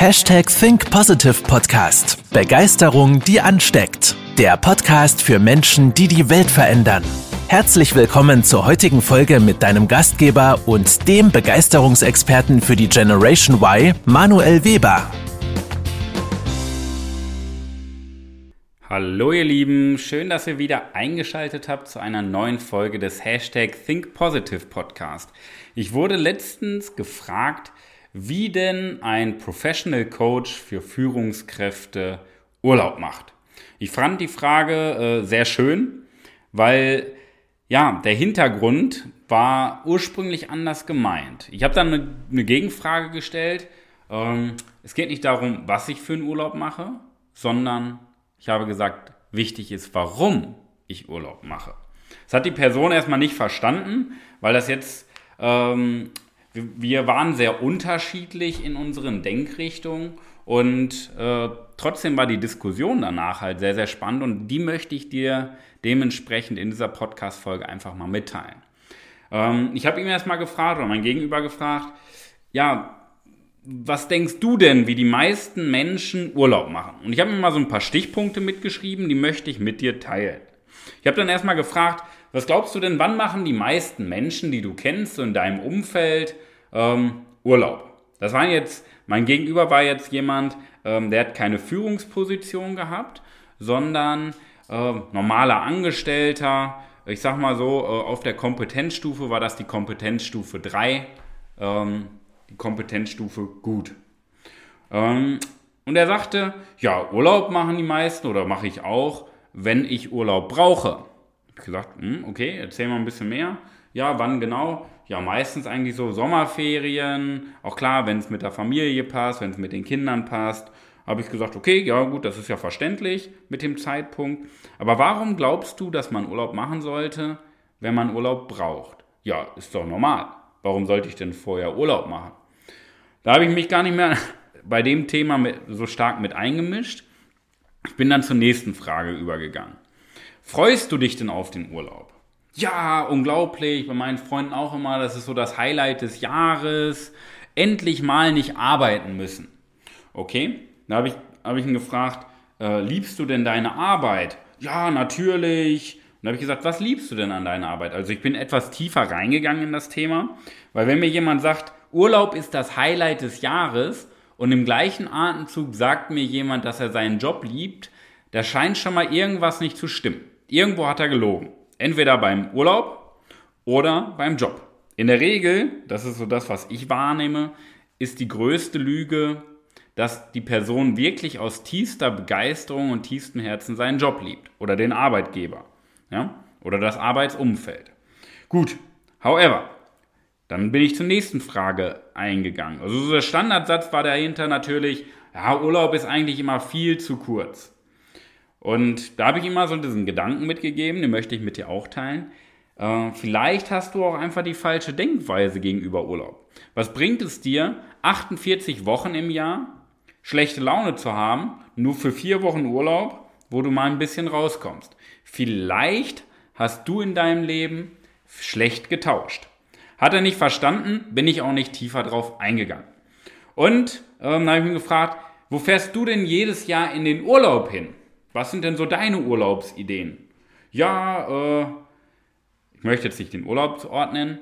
Hashtag Think Positive Podcast. Begeisterung, die ansteckt. Der Podcast für Menschen, die die Welt verändern. Herzlich willkommen zur heutigen Folge mit deinem Gastgeber und dem Begeisterungsexperten für die Generation Y, Manuel Weber. Hallo ihr Lieben, schön, dass ihr wieder eingeschaltet habt zu einer neuen Folge des Hashtag Think Positive Podcast. Ich wurde letztens gefragt, wie denn ein Professional Coach für Führungskräfte Urlaub macht. Ich fand die Frage äh, sehr schön, weil ja, der Hintergrund war ursprünglich anders gemeint. Ich habe dann eine, eine, Gegenfrage gestellt. Ähm, es geht nicht darum, was ich für einen Urlaub mache, sondern ich habe gesagt, wichtig ist, warum ich Urlaub mache. Das hat die Person erstmal nicht verstanden, weil das jetzt ähm, wir waren sehr unterschiedlich in unseren Denkrichtungen und äh, trotzdem war die Diskussion danach halt sehr, sehr spannend und die möchte ich dir dementsprechend in dieser Podcast-Folge einfach mal mitteilen. Ähm, ich habe ihm erstmal gefragt oder mein Gegenüber gefragt, ja, was denkst du denn, wie die meisten Menschen Urlaub machen? Und ich habe mir mal so ein paar Stichpunkte mitgeschrieben, die möchte ich mit dir teilen. Ich habe dann erstmal gefragt, was glaubst du denn, wann machen die meisten Menschen, die du kennst, so in deinem Umfeld, ähm, Urlaub? Das war jetzt, mein Gegenüber war jetzt jemand, ähm, der hat keine Führungsposition gehabt, sondern äh, normaler Angestellter. Ich sag mal so, äh, auf der Kompetenzstufe war das die Kompetenzstufe 3, ähm, die Kompetenzstufe gut. Ähm, und er sagte, ja, Urlaub machen die meisten oder mache ich auch, wenn ich Urlaub brauche gesagt, hm, okay, erzähl mal ein bisschen mehr. Ja, wann genau? Ja, meistens eigentlich so Sommerferien. Auch klar, wenn es mit der Familie passt, wenn es mit den Kindern passt. Habe ich gesagt, okay, ja gut, das ist ja verständlich mit dem Zeitpunkt. Aber warum glaubst du, dass man Urlaub machen sollte, wenn man Urlaub braucht? Ja, ist doch normal. Warum sollte ich denn vorher Urlaub machen? Da habe ich mich gar nicht mehr bei dem Thema so stark mit eingemischt. Ich bin dann zur nächsten Frage übergegangen. Freust du dich denn auf den Urlaub? Ja, unglaublich. Bei meinen Freunden auch immer. Das ist so das Highlight des Jahres. Endlich mal nicht arbeiten müssen. Okay, da habe ich, hab ich ihn gefragt, äh, liebst du denn deine Arbeit? Ja, natürlich. Und da habe ich gesagt, was liebst du denn an deiner Arbeit? Also ich bin etwas tiefer reingegangen in das Thema, weil wenn mir jemand sagt, Urlaub ist das Highlight des Jahres und im gleichen Atemzug sagt mir jemand, dass er seinen Job liebt, da scheint schon mal irgendwas nicht zu stimmen. Irgendwo hat er gelogen. Entweder beim Urlaub oder beim Job. In der Regel, das ist so das, was ich wahrnehme, ist die größte Lüge, dass die Person wirklich aus tiefster Begeisterung und tiefstem Herzen seinen Job liebt oder den Arbeitgeber ja? oder das Arbeitsumfeld. Gut, however, dann bin ich zur nächsten Frage eingegangen. Also so der Standardsatz war dahinter natürlich, ja, Urlaub ist eigentlich immer viel zu kurz. Und da habe ich ihm mal so diesen Gedanken mitgegeben, den möchte ich mit dir auch teilen. Äh, vielleicht hast du auch einfach die falsche Denkweise gegenüber Urlaub. Was bringt es dir, 48 Wochen im Jahr schlechte Laune zu haben, nur für vier Wochen Urlaub, wo du mal ein bisschen rauskommst? Vielleicht hast du in deinem Leben schlecht getauscht. Hat er nicht verstanden, bin ich auch nicht tiefer drauf eingegangen. Und ähm, dann habe ich ihn gefragt, wo fährst du denn jedes Jahr in den Urlaub hin? Was sind denn so deine Urlaubsideen? Ja, äh, ich möchte jetzt nicht den Urlaubsort nennen,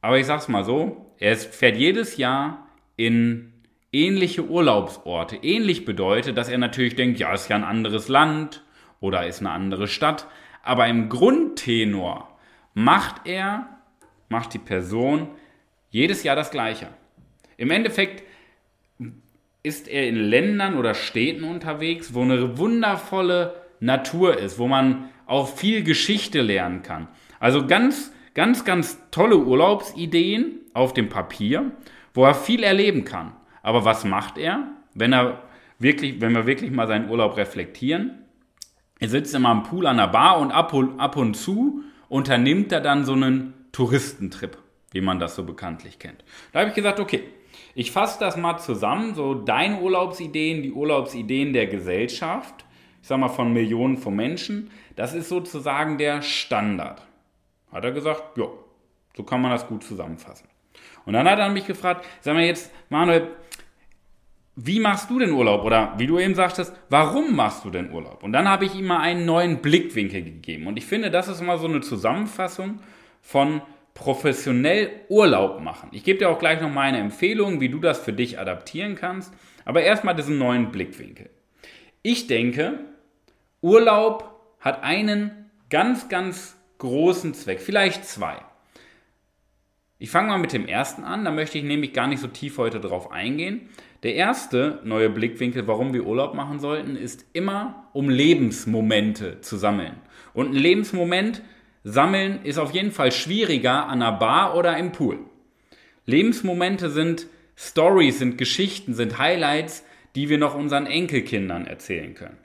aber ich sag's mal so, er fährt jedes Jahr in ähnliche Urlaubsorte. Ähnlich bedeutet, dass er natürlich denkt, ja, ist ja ein anderes Land oder ist eine andere Stadt. Aber im Grundtenor macht er, macht die Person jedes Jahr das Gleiche. Im Endeffekt ist er in Ländern oder Städten unterwegs, wo eine wundervolle Natur ist, wo man auch viel Geschichte lernen kann. Also ganz, ganz, ganz tolle Urlaubsideen auf dem Papier, wo er viel erleben kann. Aber was macht er, wenn er wirklich, wenn wir wirklich mal seinen Urlaub reflektieren? Er sitzt immer am Pool an der Bar und ab und, ab und zu unternimmt er dann so einen Touristentrip, wie man das so bekanntlich kennt. Da habe ich gesagt, okay, ich fasse das mal zusammen, so deine Urlaubsideen, die Urlaubsideen der Gesellschaft, ich sag mal von Millionen von Menschen, das ist sozusagen der Standard. Hat er gesagt, ja, so kann man das gut zusammenfassen. Und dann hat er mich gefragt, sag mal jetzt, Manuel, wie machst du den Urlaub? Oder wie du eben sagtest, warum machst du den Urlaub? Und dann habe ich ihm mal einen neuen Blickwinkel gegeben. Und ich finde, das ist mal so eine Zusammenfassung von professionell Urlaub machen. Ich gebe dir auch gleich noch meine Empfehlungen, wie du das für dich adaptieren kannst. Aber erstmal diesen neuen Blickwinkel. Ich denke, Urlaub hat einen ganz, ganz großen Zweck, vielleicht zwei. Ich fange mal mit dem ersten an, da möchte ich nämlich gar nicht so tief heute drauf eingehen. Der erste neue Blickwinkel, warum wir Urlaub machen sollten, ist immer, um Lebensmomente zu sammeln. Und ein Lebensmoment sammeln ist auf jeden Fall schwieriger an einer Bar oder im Pool. Lebensmomente sind Stories, sind Geschichten, sind Highlights, die wir noch unseren Enkelkindern erzählen können.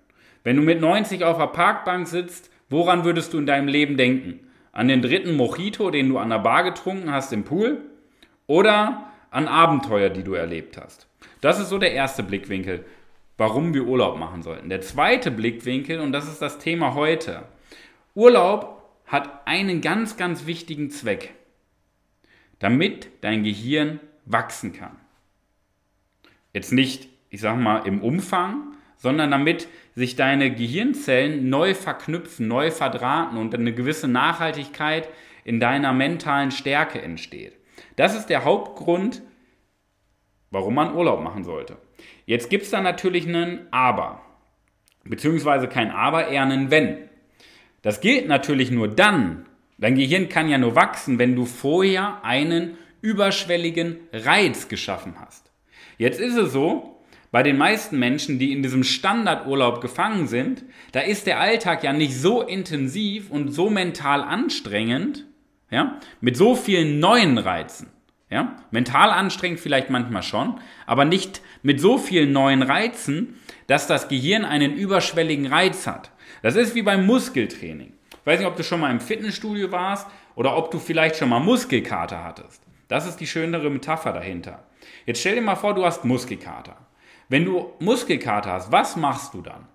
Wenn du mit 90 auf der Parkbank sitzt, woran würdest du in deinem Leben denken? An den dritten Mojito, den du an der Bar getrunken hast im Pool? Oder an Abenteuer, die du erlebt hast? Das ist so der erste Blickwinkel, warum wir Urlaub machen sollten. Der zweite Blickwinkel, und das ist das Thema heute. Urlaub hat einen ganz, ganz wichtigen Zweck, damit dein Gehirn wachsen kann. Jetzt nicht, ich sag mal, im Umfang, sondern damit sich deine Gehirnzellen neu verknüpfen, neu verdrahten und eine gewisse Nachhaltigkeit in deiner mentalen Stärke entsteht. Das ist der Hauptgrund, warum man Urlaub machen sollte. Jetzt gibt es da natürlich einen Aber, beziehungsweise kein Aber, eher einen Wenn. Das gilt natürlich nur dann, dein Gehirn kann ja nur wachsen, wenn du vorher einen überschwelligen Reiz geschaffen hast. Jetzt ist es so, bei den meisten Menschen, die in diesem Standardurlaub gefangen sind, da ist der Alltag ja nicht so intensiv und so mental anstrengend, ja, mit so vielen neuen Reizen. Ja, mental anstrengend vielleicht manchmal schon, aber nicht mit so vielen neuen Reizen, dass das Gehirn einen überschwelligen Reiz hat. Das ist wie beim Muskeltraining. Ich weiß nicht, ob du schon mal im Fitnessstudio warst oder ob du vielleicht schon mal Muskelkater hattest. Das ist die schönere Metapher dahinter. Jetzt stell dir mal vor, du hast Muskelkater. Wenn du Muskelkater hast, was machst du dann?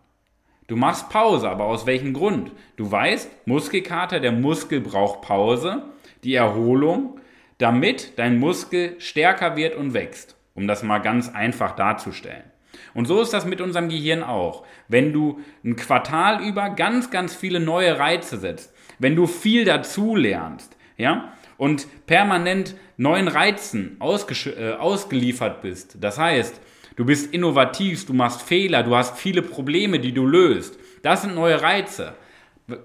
Du machst Pause, aber aus welchem Grund? Du weißt, Muskelkater, der Muskel braucht Pause, die Erholung, damit dein Muskel stärker wird und wächst, um das mal ganz einfach darzustellen. Und so ist das mit unserem Gehirn auch. Wenn du ein Quartal über ganz, ganz viele neue Reize setzt, wenn du viel dazu lernst, ja, und permanent neuen Reizen äh, ausgeliefert bist, das heißt, Du bist innovativ, du machst Fehler, du hast viele Probleme, die du löst. Das sind neue Reize.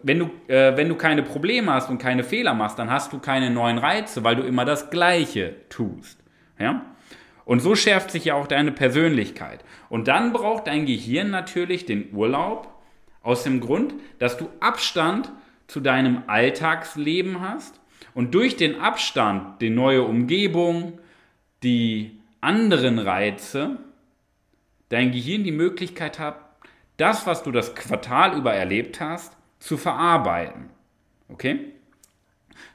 Wenn du, äh, wenn du keine Probleme hast und keine Fehler machst, dann hast du keine neuen Reize, weil du immer das Gleiche tust. Ja? Und so schärft sich ja auch deine Persönlichkeit. Und dann braucht dein Gehirn natürlich den Urlaub aus dem Grund, dass du Abstand zu deinem Alltagsleben hast und durch den Abstand, die neue Umgebung, die anderen Reize, dein Gehirn die Möglichkeit hat, das, was du das Quartal über erlebt hast, zu verarbeiten. Okay?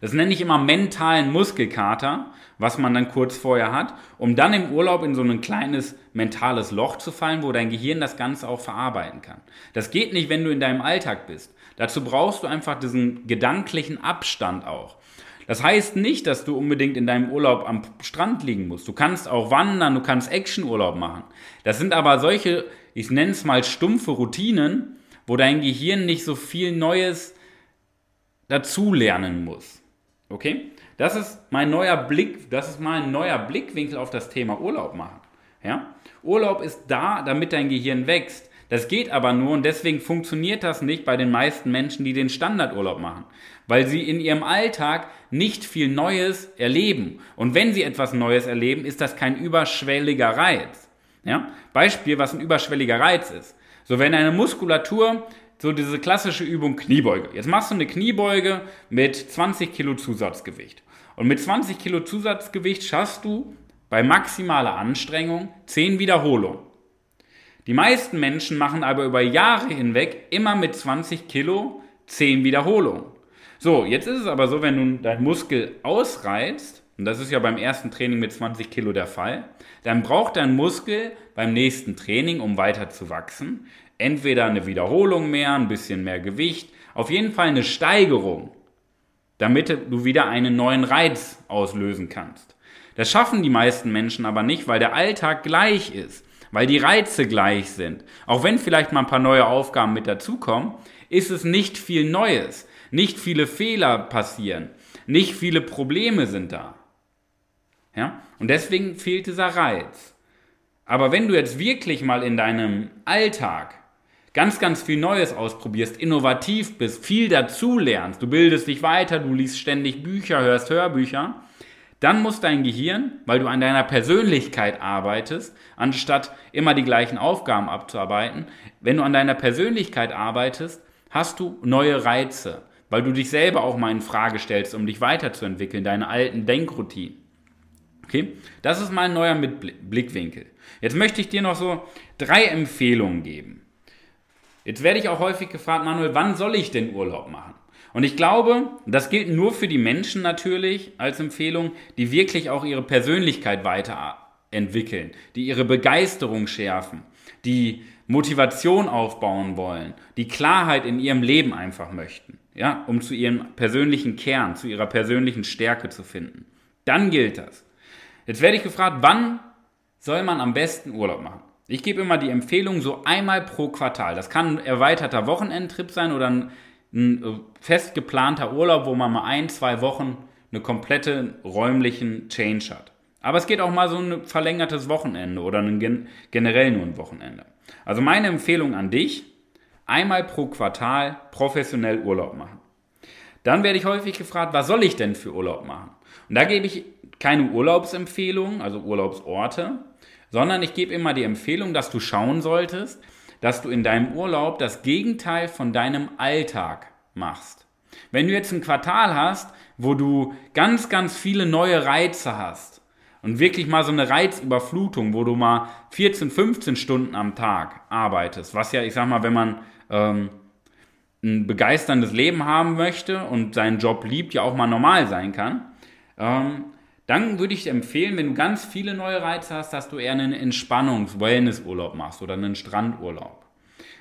Das nenne ich immer mentalen Muskelkater, was man dann kurz vorher hat, um dann im Urlaub in so ein kleines mentales Loch zu fallen, wo dein Gehirn das Ganze auch verarbeiten kann. Das geht nicht, wenn du in deinem Alltag bist. Dazu brauchst du einfach diesen gedanklichen Abstand auch. Das heißt nicht, dass du unbedingt in deinem Urlaub am Strand liegen musst. Du kannst auch wandern, du kannst Actionurlaub machen. Das sind aber solche, ich nenne es mal stumpfe Routinen, wo dein Gehirn nicht so viel Neues dazulernen muss. Okay? Das ist mein neuer Blick, das ist mal ein neuer Blickwinkel auf das Thema Urlaub machen. Ja? Urlaub ist da, damit dein Gehirn wächst. Das geht aber nur und deswegen funktioniert das nicht bei den meisten Menschen, die den Standardurlaub machen, weil sie in ihrem Alltag nicht viel Neues erleben. Und wenn sie etwas Neues erleben, ist das kein überschwelliger Reiz. Ja? Beispiel, was ein überschwelliger Reiz ist. So, wenn eine Muskulatur, so diese klassische Übung Kniebeuge. Jetzt machst du eine Kniebeuge mit 20 Kilo Zusatzgewicht. Und mit 20 Kilo Zusatzgewicht schaffst du bei maximaler Anstrengung 10 Wiederholungen. Die meisten Menschen machen aber über Jahre hinweg immer mit 20 Kilo 10 Wiederholungen. So, jetzt ist es aber so, wenn du deinen Muskel ausreizt, und das ist ja beim ersten Training mit 20 Kilo der Fall, dann braucht dein Muskel beim nächsten Training, um weiter zu wachsen, entweder eine Wiederholung mehr, ein bisschen mehr Gewicht, auf jeden Fall eine Steigerung, damit du wieder einen neuen Reiz auslösen kannst. Das schaffen die meisten Menschen aber nicht, weil der Alltag gleich ist weil die Reize gleich sind. Auch wenn vielleicht mal ein paar neue Aufgaben mit dazukommen, ist es nicht viel Neues. Nicht viele Fehler passieren. Nicht viele Probleme sind da. Ja? Und deswegen fehlt dieser Reiz. Aber wenn du jetzt wirklich mal in deinem Alltag ganz, ganz viel Neues ausprobierst, innovativ bist, viel dazu lernst, du bildest dich weiter, du liest ständig Bücher, hörst Hörbücher, dann muss dein Gehirn, weil du an deiner Persönlichkeit arbeitest, anstatt immer die gleichen Aufgaben abzuarbeiten, wenn du an deiner Persönlichkeit arbeitest, hast du neue Reize, weil du dich selber auch mal in Frage stellst, um dich weiterzuentwickeln, deine alten Denkroutinen. Okay? Das ist mal ein neuer Blickwinkel. Jetzt möchte ich dir noch so drei Empfehlungen geben. Jetzt werde ich auch häufig gefragt, Manuel, wann soll ich denn Urlaub machen? Und ich glaube, das gilt nur für die Menschen natürlich als Empfehlung, die wirklich auch ihre Persönlichkeit weiterentwickeln, die ihre Begeisterung schärfen, die Motivation aufbauen wollen, die Klarheit in ihrem Leben einfach möchten, ja, um zu ihrem persönlichen Kern, zu ihrer persönlichen Stärke zu finden. Dann gilt das. Jetzt werde ich gefragt, wann soll man am besten Urlaub machen? Ich gebe immer die Empfehlung so einmal pro Quartal. Das kann ein erweiterter Wochenendtrip sein oder ein, ein äh, fest geplanter Urlaub, wo man mal ein, zwei Wochen eine komplette räumlichen Change hat. Aber es geht auch mal so ein verlängertes Wochenende oder ein generell nur ein Wochenende. Also meine Empfehlung an dich, einmal pro Quartal professionell Urlaub machen. Dann werde ich häufig gefragt, was soll ich denn für Urlaub machen? Und da gebe ich keine Urlaubsempfehlung, also Urlaubsorte, sondern ich gebe immer die Empfehlung, dass du schauen solltest, dass du in deinem Urlaub das Gegenteil von deinem Alltag machst. Wenn du jetzt ein Quartal hast, wo du ganz, ganz viele neue Reize hast und wirklich mal so eine Reizüberflutung, wo du mal 14, 15 Stunden am Tag arbeitest, was ja, ich sag mal, wenn man ähm, ein begeisterndes Leben haben möchte und seinen Job liebt, ja auch mal normal sein kann, ähm, dann würde ich empfehlen, wenn du ganz viele neue Reize hast, dass du eher einen Entspannungs-Wellness-Urlaub machst oder einen Strandurlaub.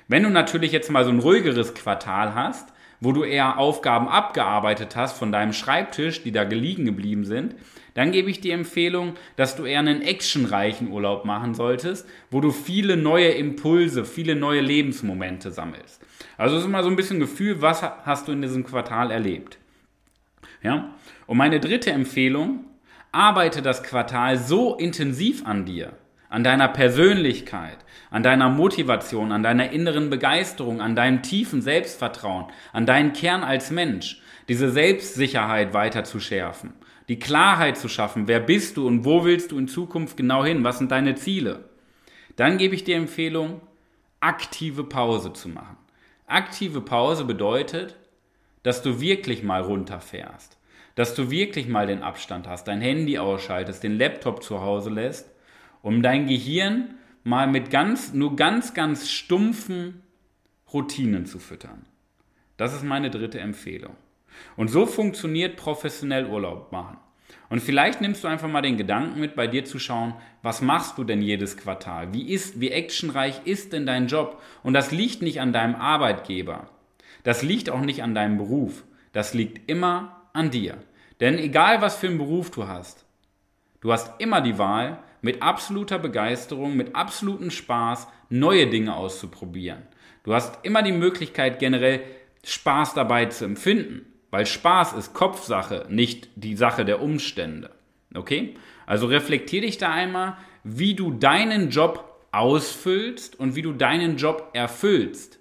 Wenn du natürlich jetzt mal so ein ruhigeres Quartal hast, wo du eher Aufgaben abgearbeitet hast von deinem Schreibtisch, die da gelegen geblieben sind, dann gebe ich die Empfehlung, dass du eher einen actionreichen Urlaub machen solltest, wo du viele neue Impulse, viele neue Lebensmomente sammelst. Also es ist immer so ein bisschen Gefühl, was hast du in diesem Quartal erlebt. Ja? Und meine dritte Empfehlung arbeite das Quartal so intensiv an dir, an deiner Persönlichkeit, an deiner Motivation, an deiner inneren Begeisterung, an deinem tiefen Selbstvertrauen, an deinen Kern als Mensch, diese Selbstsicherheit weiter zu schärfen, die Klarheit zu schaffen, wer bist du und wo willst du in Zukunft genau hin, was sind deine Ziele. Dann gebe ich dir Empfehlung, aktive Pause zu machen. Aktive Pause bedeutet, dass du wirklich mal runterfährst dass du wirklich mal den Abstand hast, dein Handy ausschaltest, den Laptop zu Hause lässt, um dein Gehirn mal mit ganz, nur ganz, ganz stumpfen Routinen zu füttern. Das ist meine dritte Empfehlung. Und so funktioniert professionell Urlaub machen. Und vielleicht nimmst du einfach mal den Gedanken mit, bei dir zu schauen, was machst du denn jedes Quartal? Wie ist, wie actionreich ist denn dein Job? Und das liegt nicht an deinem Arbeitgeber. Das liegt auch nicht an deinem Beruf. Das liegt immer an dir. Denn egal was für einen Beruf du hast, du hast immer die Wahl, mit absoluter Begeisterung, mit absolutem Spaß neue Dinge auszuprobieren. Du hast immer die Möglichkeit, generell Spaß dabei zu empfinden, weil Spaß ist Kopfsache, nicht die Sache der Umstände. Okay? Also reflektier dich da einmal, wie du deinen Job ausfüllst und wie du deinen Job erfüllst.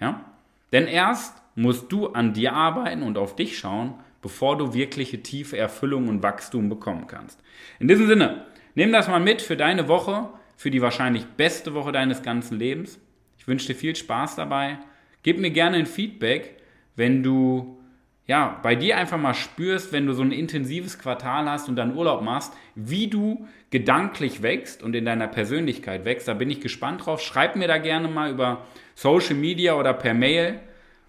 Ja? Denn erst musst du an dir arbeiten und auf dich schauen, bevor du wirkliche tiefe Erfüllung und Wachstum bekommen kannst. In diesem Sinne, nimm das mal mit für deine Woche, für die wahrscheinlich beste Woche deines ganzen Lebens. Ich wünsche dir viel Spaß dabei. Gib mir gerne ein Feedback, wenn du ja, bei dir einfach mal spürst, wenn du so ein intensives Quartal hast und dann Urlaub machst, wie du gedanklich wächst und in deiner Persönlichkeit wächst. Da bin ich gespannt drauf. Schreib mir da gerne mal über Social Media oder per Mail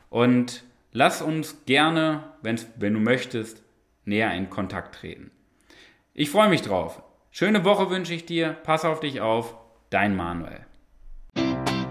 und Lass uns gerne, wenn du möchtest, näher in Kontakt treten. Ich freue mich drauf. Schöne Woche wünsche ich dir. Pass auf dich auf. Dein Manuel.